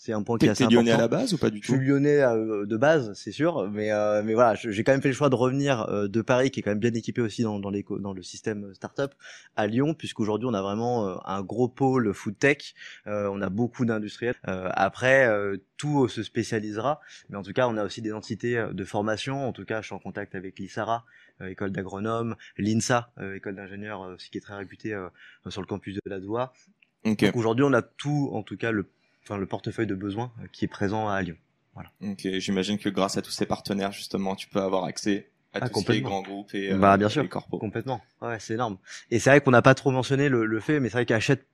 C'est un point qui est assez lyonnais important. à la base ou pas du tout Je suis lyonnais euh, de base, c'est sûr, mais euh, mais voilà, j'ai quand même fait le choix de revenir euh, de Paris, qui est quand même bien équipé aussi dans dans, les, dans le système startup, à Lyon, puisqu'aujourd'hui on a vraiment euh, un gros pôle food tech, euh, on a beaucoup d'industriels. Euh, après, tout se spécialisera, mais en tout cas on a aussi des entités de formation. En tout cas, je suis en contact avec l'ISARA, école d'agronome, l'INSA, école d'ingénieurs aussi qui est très réputée sur le campus de la Doua. Okay. Donc aujourd'hui on a tout, en tout cas le enfin le portefeuille de besoins qui est présent à Lyon. Voilà. Ok, j'imagine que grâce à tous ces partenaires justement, tu peux avoir accès à ah, tous les grands groupes et bah, bien euh, sûr, les corpos. Complètement. Ouais, c'est énorme. Et c'est vrai qu'on n'a pas trop mentionné le, le fait, mais c'est vrai qu'Hachette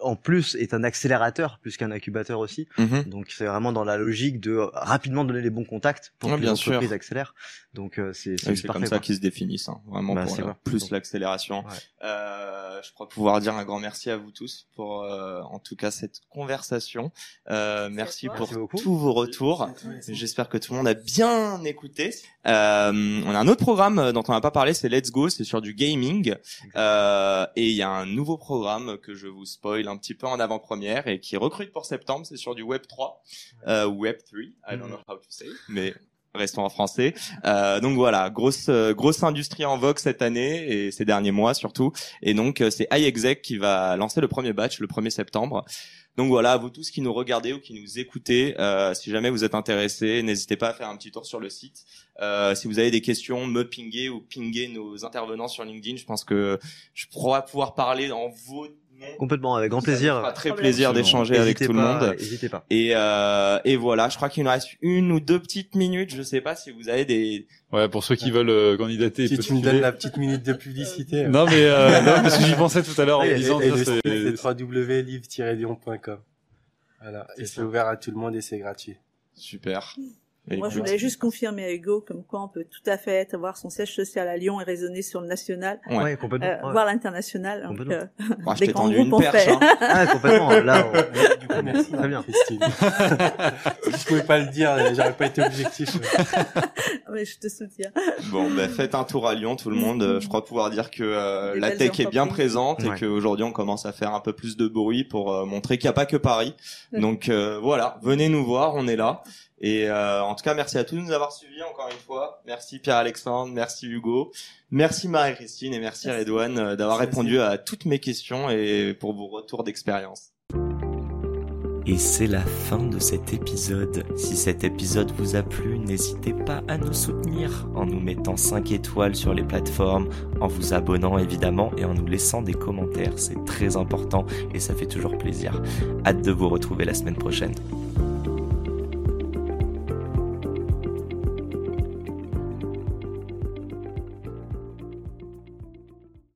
en plus est un accélérateur plus qu'un incubateur aussi. Mm -hmm. Donc c'est vraiment dans la logique de rapidement donner les bons contacts pour ouais, que l'entreprise accélère. Donc euh, c'est c'est comme parfait, ça qu'ils se définissent, hein, vraiment bah, pour vrai. plus l'accélération. Ouais. Euh, je crois pouvoir dire un grand merci à vous tous pour euh, en tout cas cette conversation. Euh, merci pour merci tous vos retours. J'espère que tout le monde a bien écouté. Euh, on a un autre programme dont on n'a pas parlé, c'est Let's Go, c'est sur du gaming. Euh, et il y a un nouveau programme que je vous spoil un petit peu en avant-première et qui recrute pour septembre, c'est sur du Web 3, euh, Web 3, I don't know how to say, mais restons en français. Euh, donc voilà, grosse grosse industrie en vogue cette année et ces derniers mois surtout. Et donc c'est iExec qui va lancer le premier batch le 1er septembre. Donc voilà, à vous tous qui nous regardez ou qui nous écoutez, euh, si jamais vous êtes intéressés, n'hésitez pas à faire un petit tour sur le site. Euh, si vous avez des questions, me pinguer ou pinguer nos intervenants sur LinkedIn. Je pense que je pourrai pouvoir parler en vos Complètement, avec grand plaisir. Ça très plaisir d'échanger avec tout pas, le monde. N'hésitez pas. Et, euh, et voilà, je crois qu'il nous reste une ou deux petites minutes. Je sais pas si vous avez des. Ouais, pour ceux qui veulent euh, candidater. Si tu me donnes la petite minute de publicité. non mais euh, non, parce que j'y pensais tout à l'heure en et, disant et, que c'est c'est www.livre-lyon.com. Voilà, et c'est ouvert à tout le monde et c'est gratuit. Super. Et Moi, je voulais juste confirmer à Hugo comme quoi on peut tout à fait avoir son siège social à Lyon et raisonner sur le national, ouais, ouais complètement, euh, ouais. voire l'international. Euh, ouais, des grands groupes on fait. Hein. ah, complètement. Là, on... du coup, merci. Très bien. Christine. je pouvais pas le dire, j'aurais pas été objectif. Mais je te soutiens. Bon, ben faites un tour à Lyon, tout le monde. Je crois pouvoir dire que euh, la tech est bien présente et qu'aujourd'hui on commence à faire un peu plus de bruit pour euh, montrer qu'il n'y a pas que Paris. Donc euh, voilà, venez nous voir, on est là. Et euh, en tout cas, merci à tous de nous avoir suivis encore une fois. Merci Pierre-Alexandre, merci Hugo, merci Marie-Christine et merci, merci. Redouane d'avoir répondu à toutes mes questions et pour vos retours d'expérience. Et c'est la fin de cet épisode. Si cet épisode vous a plu, n'hésitez pas à nous soutenir en nous mettant 5 étoiles sur les plateformes, en vous abonnant évidemment et en nous laissant des commentaires. C'est très important et ça fait toujours plaisir. Hâte de vous retrouver la semaine prochaine.